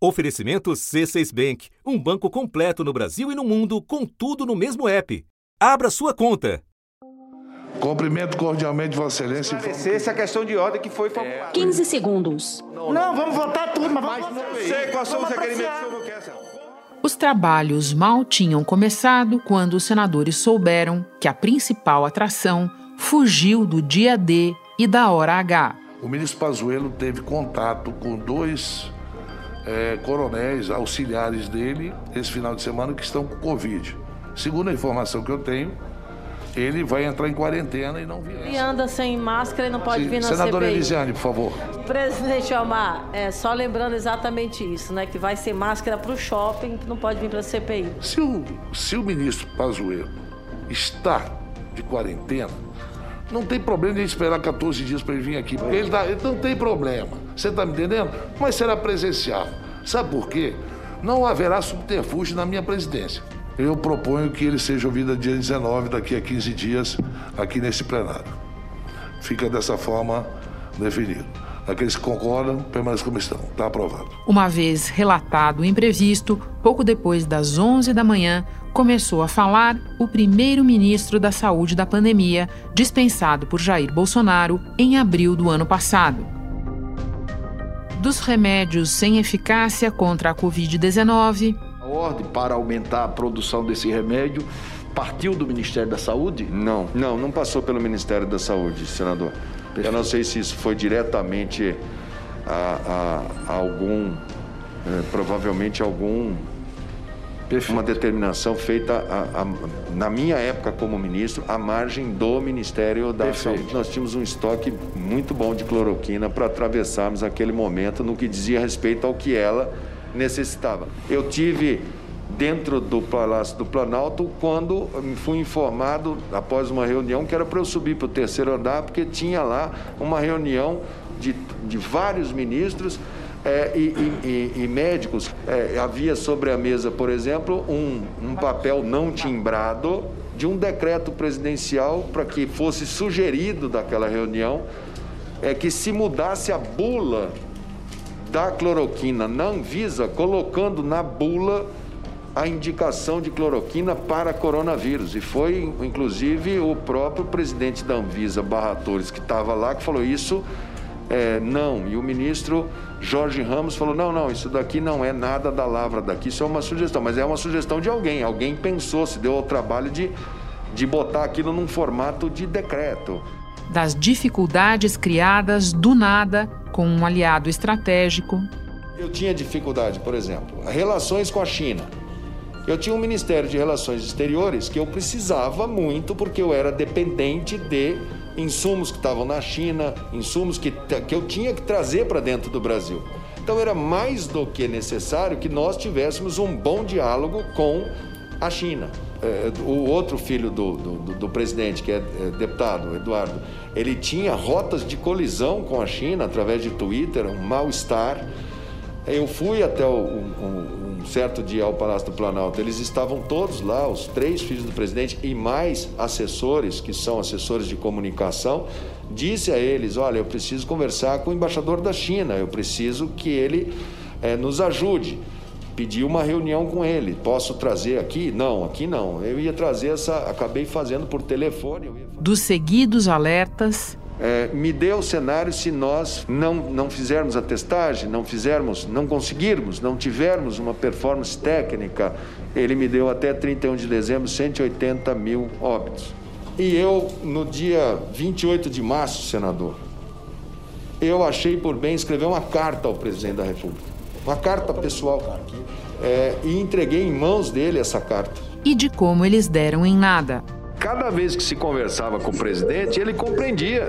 Oferecimento C6 Bank, um banco completo no Brasil e no mundo, com tudo no mesmo app. Abra sua conta. Cumprimento cordialmente Vossa Excelência. Essa questão de ordem que foi formulada. 15 segundos. Não, não, vamos votar tudo, mas vamos. Não sei quais são os requerimentos que quer, senhor. Os trabalhos mal tinham começado quando os senadores souberam que a principal atração fugiu do dia D e da hora H. O ministro Pazuello teve contato com dois é, coronéis auxiliares dele esse final de semana que estão com Covid. Segundo a informação que eu tenho, ele vai entrar em quarentena e não virá. E anda sem máscara e não pode Sim, vir na Senadora CPI. Elisiane, por favor. Presidente Omar, é, só lembrando exatamente isso, né? Que vai ser máscara para o shopping, não pode vir para a CPI. Se o, se o ministro Pazuello está de quarentena, não tem problema de esperar 14 dias para ele vir aqui, ele, tá, ele não tem problema. Você está me entendendo? Mas será presencial. Sabe por quê? Não haverá subterfúgio na minha presidência. Eu proponho que ele seja ouvido dia 19, daqui a 15 dias, aqui nesse plenário. Fica dessa forma definido. Aqueles que concordam, permaneçam como estão. Está aprovado. Uma vez relatado o imprevisto, pouco depois das 11 da manhã, começou a falar o primeiro-ministro da Saúde da pandemia, dispensado por Jair Bolsonaro em abril do ano passado. Dos remédios sem eficácia contra a Covid-19, A ordem para aumentar a produção desse remédio partiu do Ministério da Saúde? Não, não, não passou pelo Ministério da Saúde, senador. Eu não sei se isso foi diretamente a, a- a algum, eh, provavelmente algum, uma determinação feita a- a- na minha época como ministro, à margem do Ministério da Perfeito. Saúde. Nós tínhamos um estoque muito bom de cloroquina para atravessarmos aquele momento no que dizia respeito ao que ela necessitava. Eu tive dentro do Palácio do Planalto quando fui informado, após uma reunião, que era para eu subir para o terceiro andar, porque tinha lá uma reunião de, de vários ministros eh, e, e- e- médicos. Eh, havia sobre a mesa, por exemplo, um, um papel não timbrado de um decreto presidencial para que fosse sugerido daquela reunião é que se mudasse a bula da cloroquina na Anvisa, colocando na bula a indicação de cloroquina para coronavírus. E foi, inclusive, o próprio presidente da Anvisa, Barra Torres, que estava lá, que falou isso, é, não. E o ministro Jorge Ramos falou, não, não, isso daqui não é nada da lavra daqui, isso é uma sugestão. Mas é uma sugestão de alguém. Alguém pensou, se deu ao trabalho de, de botar aquilo num formato de decreto. das dificuldades criadas do nada com um aliado estratégico, Eu tinha dificuldade, por exemplo, relações com a China. Eu tinha um Ministério de Relações Exteriores que eu precisava muito porque eu era dependente de insumos que estavam na China, insumos que, que eu tinha que trazer para dentro do Brasil. Então era mais do que necessário que nós tivéssemos um bom diálogo com a China. É, o outro filho do, do, do- presidente, que é, é deputado, Eduardo, ele tinha rotas de colisão com a China através de Twitter, um mal-estar. Eu fui até o- um, certo dia ao Palácio do Planalto. Eles estavam todos lá, os três filhos do presidente e mais assessores, que são assessores de comunicação. Disse a eles: Olha, eu preciso conversar com o embaixador da China, eu preciso que ele eh, nos ajude. Pedi uma reunião com ele. Posso trazer aqui? Não, aqui não. Eu ia trazer essa. Acabei fazendo por telefone. dos seguidos alertas, é, me dê o cenário se nós não, não fizermos a testagem, não fizermos, não conseguirmos, não tivermos uma performance técnica. Ele me deu até 31 de dezembro 180 mil óbitos. E eu, no dia 28 de março, senador, eu achei por bem escrever uma carta ao presidente da República. Uma carta pessoal. É, e entreguei em mãos dele essa carta. e de como eles deram em nada. Cada vez que se conversava com o presidente, ele compreendia.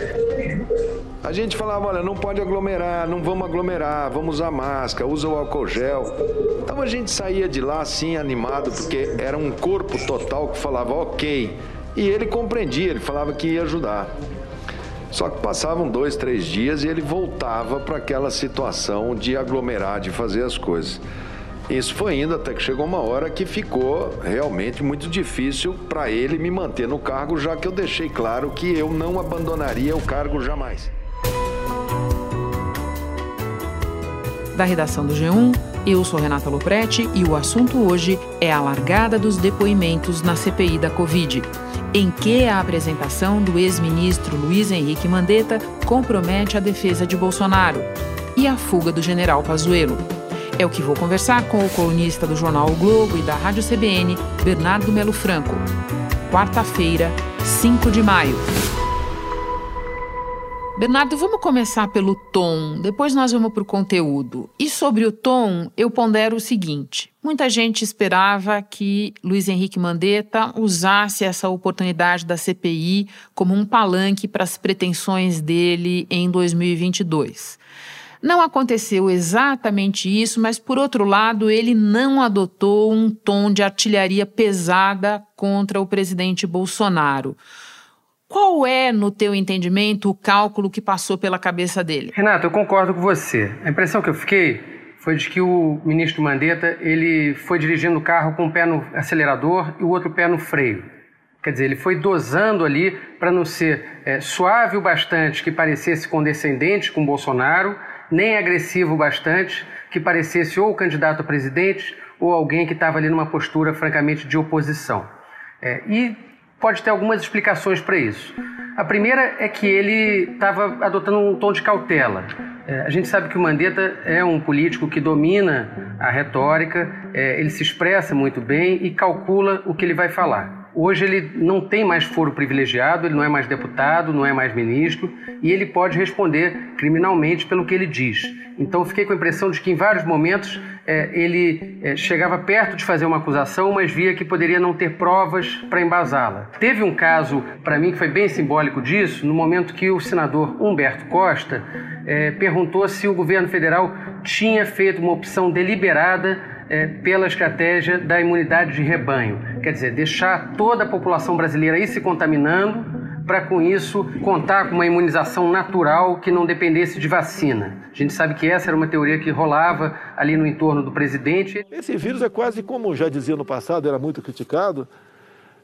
A gente falava, olha, não pode aglomerar, não vamos aglomerar, vamos usar máscara, usa o álcool gel. Então a gente saía de lá assim animado, porque era um corpo total que falava ok. E ele compreendia, ele falava que ia ajudar. Só que passavam dois, três dias e ele voltava para aquela situação de aglomerar, de fazer as coisas. Isso foi indo até que chegou uma hora que ficou realmente muito difícil para ele me manter no cargo, já que eu deixei claro que eu não abandonaria o cargo jamais. Da redação do G1, Eu sou Renata Loprete e o assunto hoje é a largada dos depoimentos na CPI da Covid, em que a apresentação do ex-ministro Luiz Henrique Mandetta compromete a defesa de Bolsonaro e a fuga do general Pazuello. É o que vou conversar com o colunista do jornal o Globo e da Rádio CBN, Bernardo Melo Franco. Quarta-feira, 5 de maio. Bernardo, vamos começar pelo tom, depois nós vamos para o conteúdo. E sobre o tom, eu pondero o seguinte: muita gente esperava que Luiz Henrique Mandetta usasse essa oportunidade da CPI como um palanque para as pretensões dele em 2022. Não aconteceu exatamente isso, mas por outro lado, ele não adotou um tom de artilharia pesada contra o presidente Bolsonaro. Qual é, no teu entendimento, o cálculo que passou pela cabeça dele? Renato, eu concordo com você. A impressão que eu fiquei foi de que o ministro Mandetta ele foi dirigindo o carro com o pé no acelerador e o outro pé no freio. Quer dizer, ele foi dosando ali para não ser é, suave o bastante que parecesse condescendente com Bolsonaro, nem agressivo bastante que parecesse ou o candidato a presidente ou alguém que estava ali numa postura francamente de oposição. É, e pode ter algumas explicações para isso. A primeira é que ele estava adotando um tom de cautela. É, a gente sabe que o Mandetta é um político que domina a retórica, é, ele se expressa muito bem e calcula o que ele vai falar. Hoje ele não tem mais foro privilegiado, ele não é mais deputado, não é mais ministro e ele pode responder criminalmente pelo que ele diz. Então fiquei com a impressão de que em vários momentos é, ele é, chegava perto de fazer uma acusação, mas via que poderia não ter provas para embasá-la. Teve um caso, para mim, que foi bem simbólico disso, no momento que o senador Humberto Costa é, perguntou se o governo federal tinha feito uma opção deliberada é, pela estratégia da imunidade de rebanho. Quer dizer, deixar toda a população brasileira ir se contaminando para com isso contar com uma imunização natural que não dependesse de vacina. A gente sabe que essa era uma teoria que rolava ali no entorno do presidente. Esse vírus é quase como já dizia no passado, era muito criticado,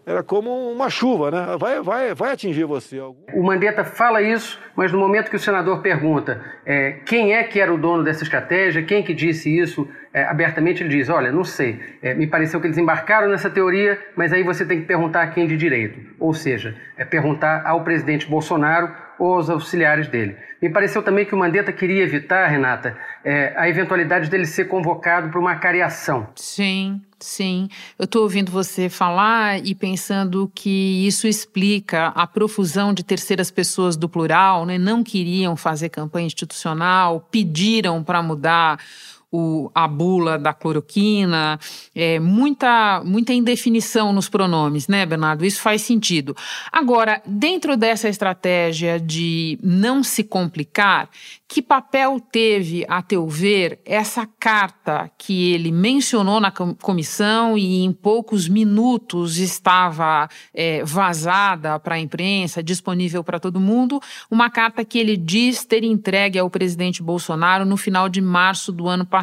era como uma chuva, né? Vai, vai, vai atingir você. O Mandetta fala isso, mas no momento que o senador pergunta é, quem é que era o dono dessa estratégia, quem que disse isso é, abertamente, ele diz: Olha, não sei, é, me pareceu que eles embarcaram nessa teoria, mas aí você tem que perguntar a quem de direito. Ou seja, é perguntar ao presidente Bolsonaro ou aos auxiliares dele. Me pareceu também que o Mandetta queria evitar, Renata, é, a eventualidade dele ser convocado para uma cariação. Sim, sim. Eu estou ouvindo você falar e pensando que isso explica a profusão de terceiras pessoas do plural, né? não queriam fazer campanha institucional, pediram para mudar o, a bula da cloroquina, é, muita, muita indefinição nos pronomes, né, Bernardo? Isso faz sentido. Agora, dentro dessa estratégia de não se complicar, que papel teve, a teu ver, essa carta que ele mencionou na comissão e em poucos minutos estava é, vazada para a imprensa, disponível para todo mundo? Uma carta que ele diz ter entregue ao presidente Bolsonaro no final de março do ano passado.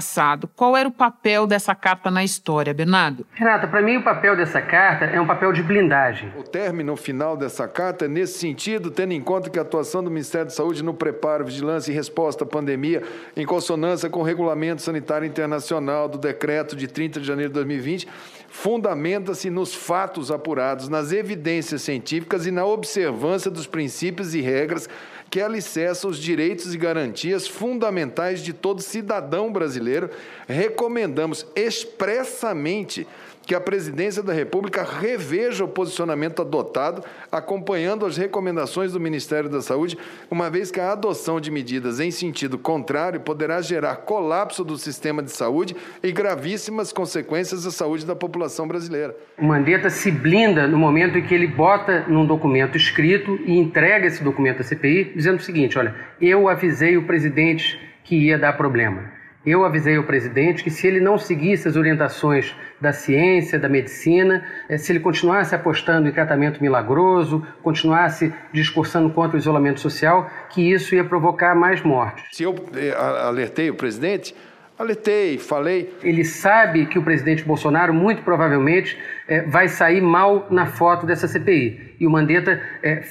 Qual era o papel dessa carta na história, Bernardo? Renata, para mim o papel dessa carta é um papel de blindagem. O término final dessa carta é nesse sentido, tendo em conta que a atuação do Ministério da Saúde no preparo, vigilância e resposta resposta à pandemia, em consonância com o Regulamento Sanitário Internacional do Decreto de 30 de janeiro de 2020, fundamenta-se nos fatos apurados, nas evidências científicas e na observância dos princípios e regras que alicerçam os direitos e garantias fundamentais de todo cidadão brasileiro, recomendamos expressamente que a Presidência da República reveja o posicionamento adotado, acompanhando as recomendações do Ministério da Saúde, uma vez que a adoção de medidas em sentido contrário poderá gerar colapso do sistema de saúde e gravíssimas consequências à saúde da população brasileira. O Mandetta se blinda no momento em que ele bota num documento escrito e entrega esse documento à CPI, dizendo o seguinte: olha, eu avisei o presidente que ia dar problema. Eu avisei o presidente que se ele não seguisse as orientações da ciência, da medicina, eh, se ele continuasse apostando em tratamento milagroso, continuasse discursando contra o isolamento social, que isso ia provocar mais mortes. Se eu eh, alertei o presidente, alertei, falei. Ele sabe que o presidente Bolsonaro, muito provavelmente, eh, vai sair mal na foto dessa CPI. E o Mandetta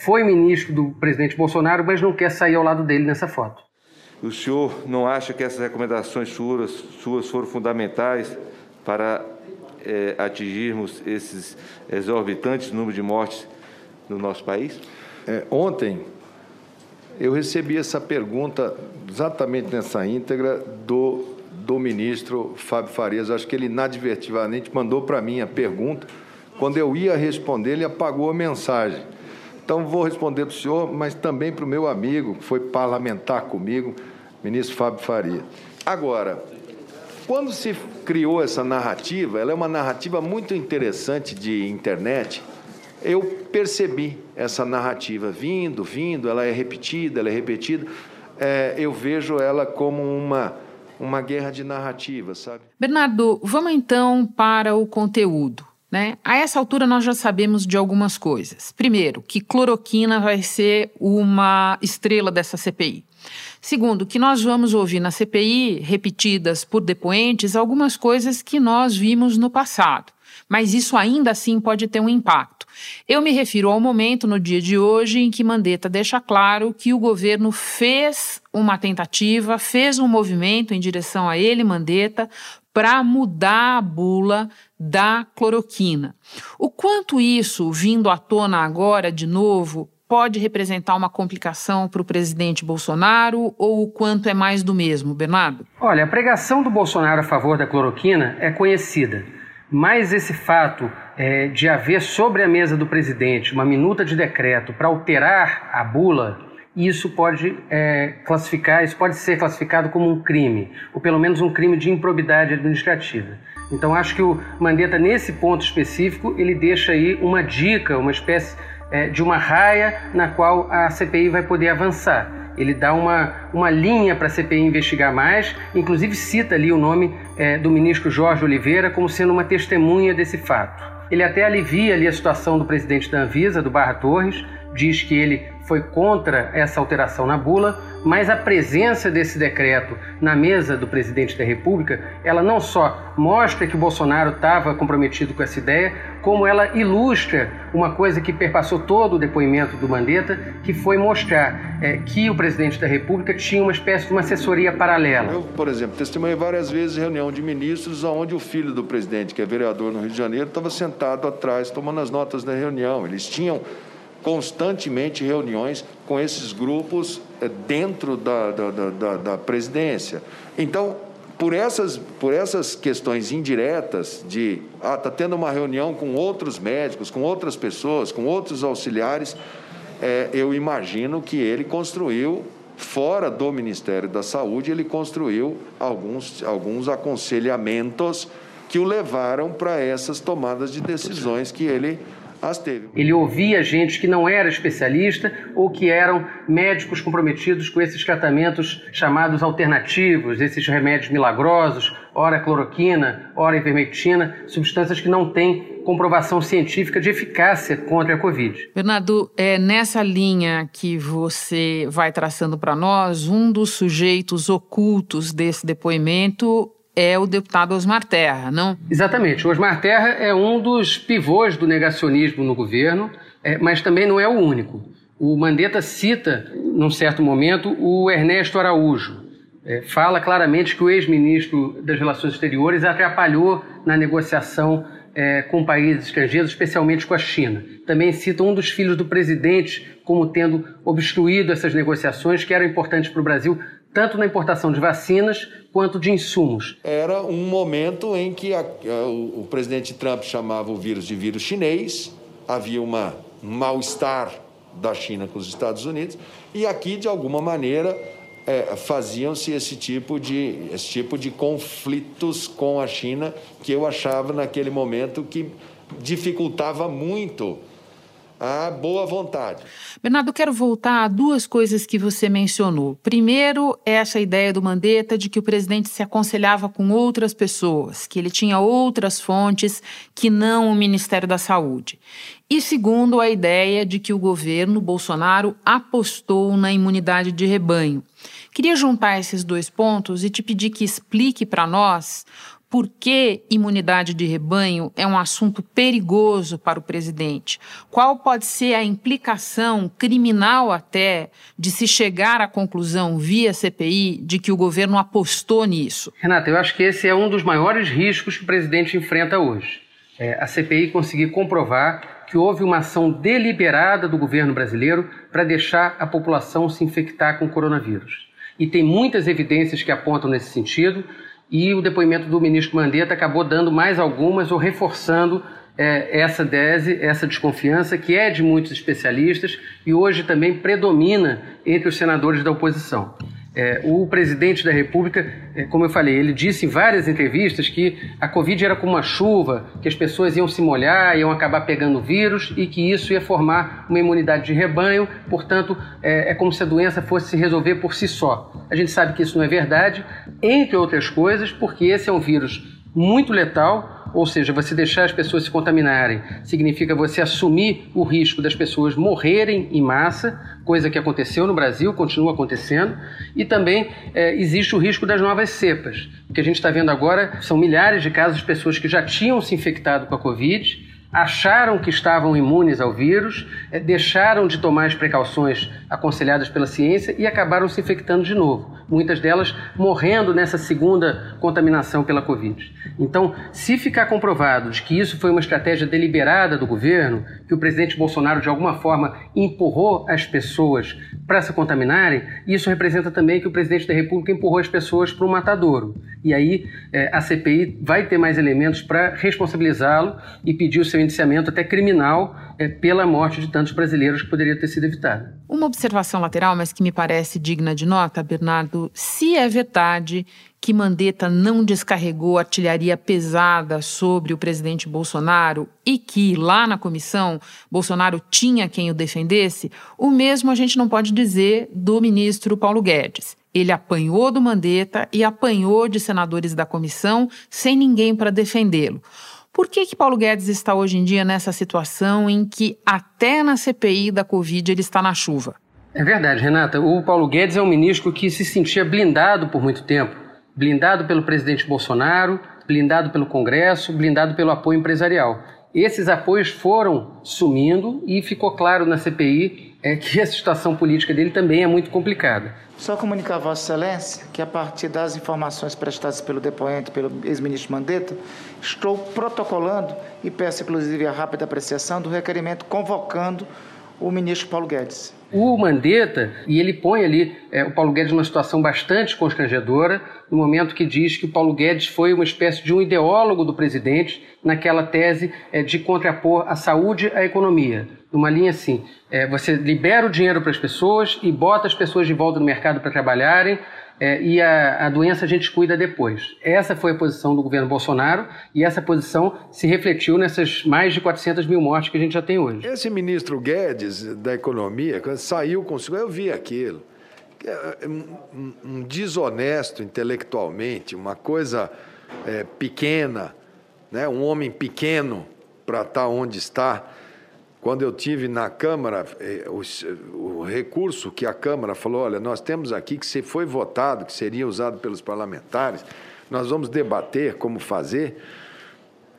foi ministro do presidente Bolsonaro, mas não quer sair ao lado dele nessa foto. O senhor não acha que essas recomendações suas, suas foram fundamentais para é, atingirmos esses exorbitantes números de mortes no nosso país? É, ontem eu recebi essa pergunta exatamente nessa íntegra do, do ministro Fábio Farias. Acho que ele inadvertidamente mandou para mim a pergunta. Quando eu ia responder, ele apagou a mensagem. Então, vou responder para o senhor, mas também para o meu amigo, que foi parlamentar comigo, ministro Fábio Faria. Agora, quando se criou essa narrativa, ela é uma narrativa muito interessante de internet. Eu percebi essa narrativa vindo, vindo, ela é repetida, ela é repetida. É, eu vejo ela como uma, uma guerra de narrativa, sabe? Bernardo, vamos então para o conteúdo. Né? A essa altura, nós já sabemos de algumas coisas. Primeiro, que cloroquina vai ser uma estrela dessa CPI. Segundo, que nós vamos ouvir na CPI, repetidas por depoentes, algumas coisas que nós vimos no passado. Mas isso ainda assim pode ter um impacto. Eu me refiro ao momento no dia de hoje em que Mandetta deixa claro que o governo fez uma tentativa, fez um movimento em direção a ele, Mandetta, para mudar a bula da cloroquina. O quanto isso, vindo à tona agora de novo, pode representar uma complicação para o presidente Bolsonaro ou o quanto é mais do mesmo, Bernardo? Olha, a pregação do Bolsonaro a favor da cloroquina é conhecida, mas esse fato é, de haver sobre a mesa do presidente uma minuta de decreto para alterar a bula isso pode é, classificar, isso pode ser classificado como um crime, ou pelo menos um crime de improbidade administrativa. Então acho que o Mandetta nesse ponto específico ele deixa aí uma dica, uma espécie é, de uma raia na qual a CPI vai poder avançar. Ele dá uma, uma linha para a CPI investigar mais, inclusive cita ali o nome é, do ministro Jorge Oliveira como sendo uma testemunha desse fato. Ele até alivia ali a situação do presidente da Anvisa, do Barra Torres, diz que ele foi contra essa alteração na bula, mas a presença desse decreto na mesa do presidente da República, ela não só mostra que Bolsonaro estava comprometido com essa ideia, como ela ilustra uma coisa que perpassou todo o depoimento do Mandetta, que foi mostrar é, que o presidente da República tinha uma espécie de uma assessoria paralela. Eu, por exemplo, testemunhei várias vezes reunião de ministros onde o filho do presidente, que é vereador no Rio de Janeiro, estava sentado atrás tomando as notas da reunião. Eles tinham constantemente reuniões com esses grupos eh, dentro da, da, da, da presidência. Então, por essas, por essas questões indiretas de ah, está tendo uma reunião com outros médicos, com outras pessoas, com outros auxiliares, é, eu imagino que ele construiu, fora do Ministério da Saúde, ele construiu alguns, alguns aconselhamentos que o levaram para essas tomadas de decisões que ele as teve. Ele ouvia gente que não era especialista ou que eram médicos comprometidos com esses tratamentos chamados alternativos, esses remédios milagrosos, ora cloroquina, ora ivermectina, substâncias que não têm comprovação científica de eficácia contra a Covid. Bernardo, é nessa linha que você vai traçando para nós, um dos sujeitos ocultos desse depoimento é o deputado Osmar Terra, não? Exatamente. O Osmar Terra é um dos pivôs do negacionismo no governo, é, mas também não é o único. O Mandetta cita, num certo momento, o Ernesto Araújo. É, fala claramente que o ex-ministro das Relações Exteriores atrapalhou na negociação é, com países estrangeiros, especialmente com a China. Também cita um dos filhos do presidente como tendo obstruído essas negociações que eram importantes para o Brasil, tanto na importação de vacinas quanto de insumos. Era um momento em que a, a, o, presidente Trump chamava o vírus de vírus chinês, havia um mal-estar da China com os Estados Unidos, e aqui, de alguma maneira, é, faziam-se esse tipo de esse tipo de conflitos com a China que eu achava naquele momento que dificultava muito a boa vontade. Bernardo, quero voltar a duas coisas que você mencionou. Primeiro, essa ideia do Mandetta de que o presidente se aconselhava com outras pessoas, que ele tinha outras fontes que não o Ministério da Saúde. E segundo, a ideia de que o governo Bolsonaro apostou na imunidade de rebanho. Queria juntar esses dois pontos e te pedir que explique para nós por que imunidade de rebanho é um assunto perigoso para o presidente? Qual pode ser a implicação criminal até de se chegar à conclusão via CPI de que o governo apostou nisso? Renata, eu acho que esse é um dos maiores riscos que o presidente enfrenta hoje. É a CPI conseguir comprovar que houve uma ação deliberada do governo brasileiro para deixar a população se infectar com o coronavírus. E tem muitas evidências que apontam nesse sentido e o depoimento do ministro Mandetta acabou dando mais algumas ou reforçando é, essa tese, essa desconfiança que é de muitos especialistas e hoje também predomina entre os senadores da oposição. É, o presidente da República, é, como eu falei, ele disse em várias entrevistas que a Covid era como uma chuva, que as pessoas iam se molhar, iam acabar pegando o vírus e que isso ia formar uma imunidade de rebanho, portanto, é, é como se a doença fosse se resolver por si só. A gente sabe que isso não é verdade, entre outras coisas, porque esse é um vírus muito letal ou seja, você deixar as pessoas se contaminarem significa você assumir o risco das pessoas morrerem em massa, coisa que aconteceu no Brasil, continua acontecendo, e também é, existe o risco das novas cepas. O que a gente está vendo agora são milhares de casos de pessoas que já tinham se infectado com a Covid acharam que estavam imunes ao vírus, eh, deixaram de tomar as precauções aconselhadas pela ciência e acabaram se infectando de novo. Muitas delas morrendo nessa segunda contaminação pela Covid. Então, se ficar comprovado de que isso foi uma estratégia deliberada do governo, que o presidente Bolsonaro de alguma forma empurrou as pessoas para se contaminarem, isso representa também que o presidente da República empurrou as pessoas para o matadouro. E aí é, a CPI vai ter mais elementos para responsabilizá-lo e pedir o seu indiciamento até criminal é, pela morte de tantos brasileiros que poderia ter sido evitada. Uma observação lateral, mas que me parece digna de nota, Bernardo, se é verdade que Mandetta não descarregou artilharia pesada sobre o presidente Bolsonaro e que lá na comissão Bolsonaro tinha quem o defendesse, o mesmo a gente não pode dizer do ministro Paulo Guedes. Ele apanhou do Mandetta e apanhou de senadores da comissão sem ninguém para defendê-lo. Por que, que Paulo Guedes está hoje em dia nessa situação em que até na CPI da Covid ele está na chuva? É verdade, Renata. O Paulo Guedes é um ministro que se sentia blindado por muito tempo blindado pelo presidente Bolsonaro, blindado pelo Congresso, blindado pelo apoio empresarial. Esses apoios foram sumindo e ficou claro na CPI é, que a situação política dele também é muito complicada. Só comunicar a Vossa Excelência que, a partir das informações prestadas pelo depoente, pelo ex-ministro Mandetta, estou protocolando e peço, inclusive, a rápida apreciação do requerimento convocando o ministro Paulo Guedes o Mandetta, e ele põe ali é, o Paulo Guedes numa situação bastante constrangedora, no momento que diz que o Paulo Guedes foi uma espécie de um ideólogo do presidente naquela tese é, de contrapor a saúde à economia. Numa linha assim, é, você libera o dinheiro para as pessoas e bota as pessoas de volta no mercado para trabalharem, é, e a, a, doença a gente cuida depois. Essa foi a posição do governo Bolsonaro e essa posição se refletiu nessas mais de 400 mil mortes que a gente já tem hoje. Esse ministro Guedes da Economia, quando saiu com eu vi aquilo. É, um, um desonesto intelectualmente, uma coisa é, pequena, né? um homem pequeno para estar tá onde está. Quando eu tive na Câmara, eh, o, recurso que a Câmara falou, olha, nós temos aqui que se foi votado, que seria usado pelos parlamentares, nós vamos debater como fazer.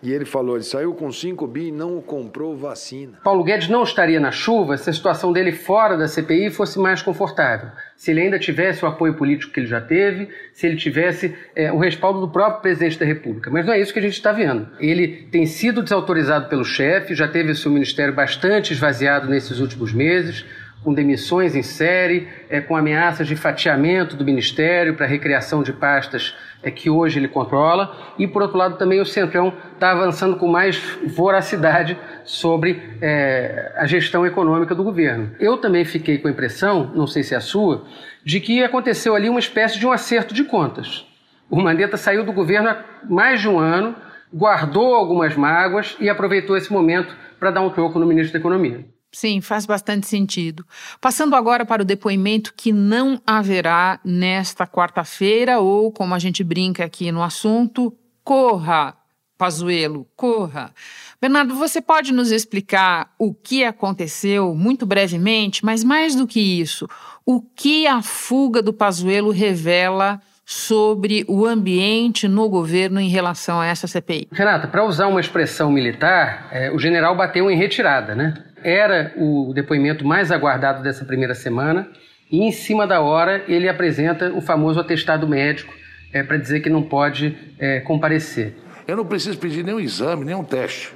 E ele falou, ele saiu com 5 bi e não comprou vacina. Paulo Guedes não estaria na chuva se a situação dele fora da CPI fosse mais confortável. Se ele ainda tivesse o apoio político que ele já teve, se ele tivesse é, o respaldo do próprio presidente da República. Mas não é isso que a gente está vendo. Ele tem sido desautorizado pelo chefe, já teve o seu ministério bastante esvaziado nesses últimos meses com demissões em série, é, com ameaças de fatiamento do Ministério para recriação de pastas é, que hoje ele controla, e por outro lado também o Centrão está avançando com mais voracidade sobre é, a gestão econômica do governo. Eu também fiquei com a impressão, não sei se é a sua, de que aconteceu ali uma espécie de um acerto de contas. O Mandetta saiu do governo há mais de um ano, guardou algumas mágoas e aproveitou esse momento para dar um troco no ministro da Economia. Sim, faz bastante sentido. Passando agora para o depoimento que não haverá nesta quarta-feira, ou como a gente brinca aqui no assunto, corra, Pazuelo, corra. Bernardo, você pode nos explicar o que aconteceu muito brevemente, mas mais do que isso, o que a fuga do Pazuelo revela sobre o ambiente no governo em relação a essa CPI. Renata, para usar uma expressão militar, é, o general bateu em retirada, né? Era o depoimento mais aguardado dessa primeira semana e, em cima da hora, ele apresenta o famoso atestado médico é, para dizer que não pode é, comparecer. Eu não preciso pedir nenhum exame, nenhum teste.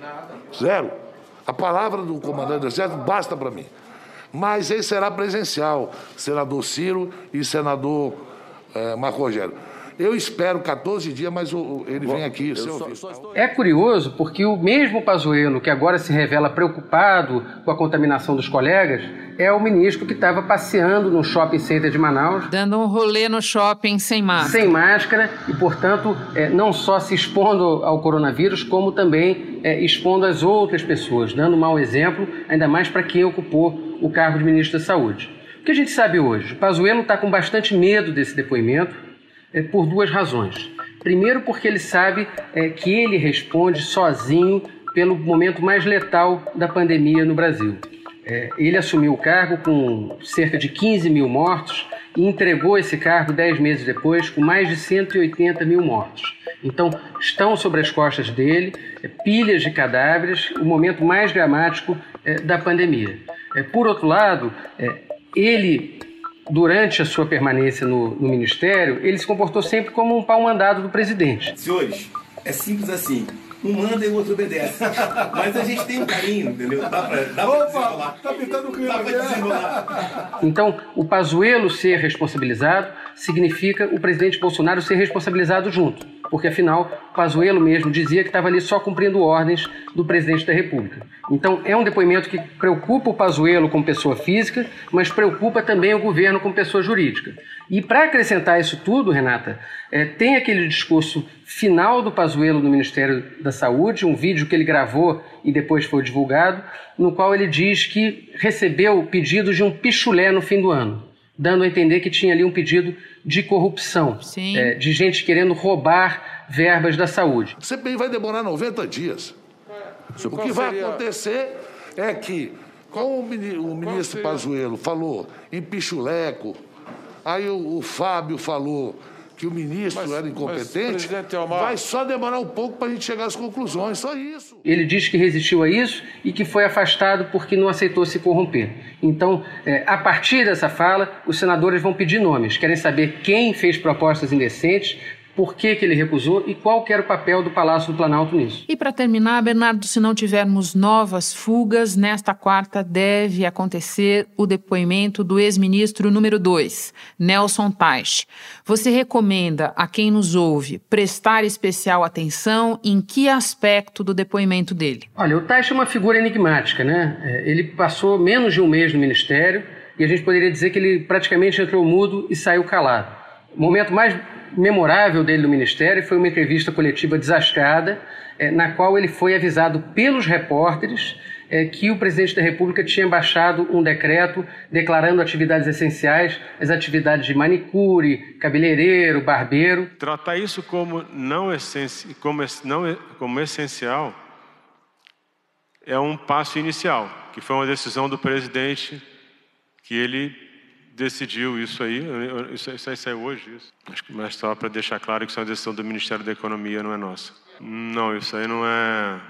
Zero. A palavra do comandante do exército basta para mim. Mas ele será presencial, senador Ciro e senador é, Marco Rogério. Eu espero 14 dias, mas ele vem aqui. Só, só É curioso porque o mesmo Pazuello, que agora se revela preocupado com a contaminação dos colegas, é o ministro que estava passeando no shopping center de Manaus. Dando um rolê no shopping sem máscara. Sem máscara e, portanto, é, não só se expondo ao coronavírus, como também é, expondo as outras pessoas, dando um mau exemplo, ainda mais para quem ocupou o cargo de ministro da Saúde. O que a gente sabe hoje? O Pazuello está com bastante medo desse depoimento por duas razões. Primeiro, porque ele sabe é, que ele responde sozinho pelo momento mais letal da pandemia no Brasil. É, ele assumiu o cargo com cerca de 15 mil mortos e entregou esse cargo dez meses depois com mais de 180 mil mortos. Então, estão sobre as costas dele é, pilhas de cadáveres, o momento mais dramático é, da pandemia. É, por outro lado, é, ele durante a sua permanência no, no, ministério, ele se comportou sempre como um pau mandado do presidente. Senhores, é simples assim. Um manda e o outro obedece. Mas a gente tem um carinho, entendeu? Dá pra, dá Opa, pra desenrolar. Tá pintando o clima. Dá pra desenrolar. Então, o Pazuello ser responsabilizado significa o presidente Bolsonaro ser responsabilizado junto porque afinal Pazuello mesmo dizia que estava ali só cumprindo ordens do presidente da República. Então é um depoimento que preocupa o Pazuello como pessoa física, mas preocupa também o governo como pessoa jurídica. E para acrescentar isso tudo, Renata, é, tem aquele discurso final do Pazuello no Ministério da Saúde, um vídeo que ele gravou e depois foi divulgado, no qual ele diz que recebeu pedidos de um pichulé no fim do ano dando a entender que tinha ali um pedido de corrupção, é, de gente querendo roubar verbas da saúde. O CPI vai demorar 90 dias. o que vai acontecer é que, como o ministro Pazuello falou em pichuleco, aí o, o Fábio falou que o ministro mas, era incompetente, vai só demorar um pouco para a gente chegar às conclusões, só isso. Ele diz que resistiu a isso e que foi afastado porque não aceitou se corromper. Então, é, a partir dessa fala, os senadores vão pedir nomes, querem saber quem fez propostas indecentes, por que, que ele recusou e qual era o papel do Palácio do Planalto nisso. E para terminar, Bernardo, se não tivermos novas fugas, nesta quarta deve acontecer o depoimento do ex-ministro número 2, Nelson Teich. Você recomenda a quem nos ouve prestar especial atenção em que aspecto do depoimento dele? Olha, o Teich é uma figura enigmática, né? É, ele passou menos de um mês no ministério e a gente poderia dizer que ele praticamente entrou mudo e saiu calado. O momento mais memorável dele no Ministério foi uma entrevista coletiva desastrada, é, na qual ele foi avisado pelos repórteres é, que o presidente da República tinha baixado um decreto declarando atividades essenciais, as atividades de manicure, cabeleireiro, barbeiro. Tratar isso como não, essenci como, não como essencial é um passo inicial, que foi uma decisão do presidente que ele decidiu isso aí, isso, isso aí saiu hoje, isso. Mas só para deixar claro que isso é uma decisão do Ministério da Economia, não é nossa. Não, isso aí não é.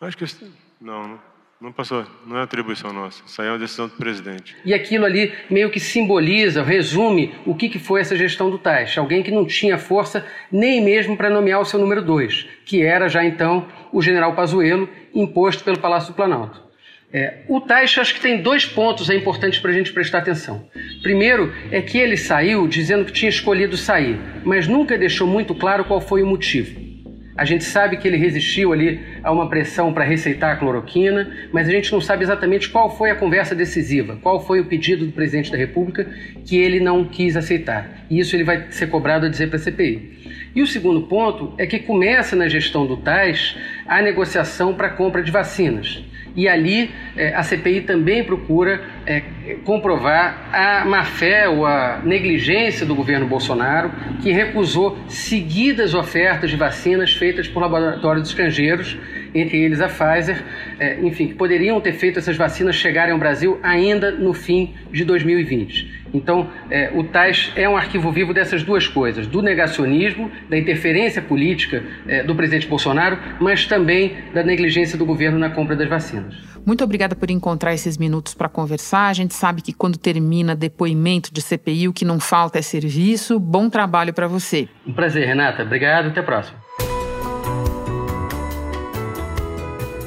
Acho que isso, não, não. Não passou, não é atribuição nossa. Isso aí é uma decisão do presidente. E aquilo ali meio que simboliza, resume o que, que foi essa gestão do Tais. Alguém que não tinha força nem mesmo para nomear o seu número dois, que era já então o general Pazuello, imposto pelo Palácio do Planalto. É, o Taixa acho que tem dois pontos é importantes para a gente prestar atenção. Primeiro é que ele saiu dizendo que tinha escolhido sair, mas nunca deixou muito claro qual foi o motivo. A gente sabe que ele resistiu ali a uma pressão para receitar a cloroquina, mas a gente não sabe exatamente qual foi a conversa decisiva, qual foi o pedido do presidente da República que ele não quis aceitar. E isso ele vai ser cobrado a dizer para a CPI. E o segundo ponto é que começa na gestão do TAIS a negociação para a compra de vacinas. E ali é, a CPI também procura é, comprovar a má-fé ou a negligência do governo Bolsonaro, que recusou seguidas ofertas de vacinas feitas por laboratórios estrangeiros, entre eles a Pfizer, é, enfim, que poderiam ter feito essas vacinas chegarem ao Brasil ainda no fim de 2020. Então, é, o TAIS é um arquivo vivo dessas duas coisas: do negacionismo, da interferência política é, do presidente Bolsonaro, mas também da negligência do governo na compra das vacinas. Muito obrigada por encontrar esses minutos para conversar. A gente sabe que quando termina depoimento de CPI, o que não falta é serviço. Bom trabalho para você. Um prazer, Renata. Obrigado. Até a próxima.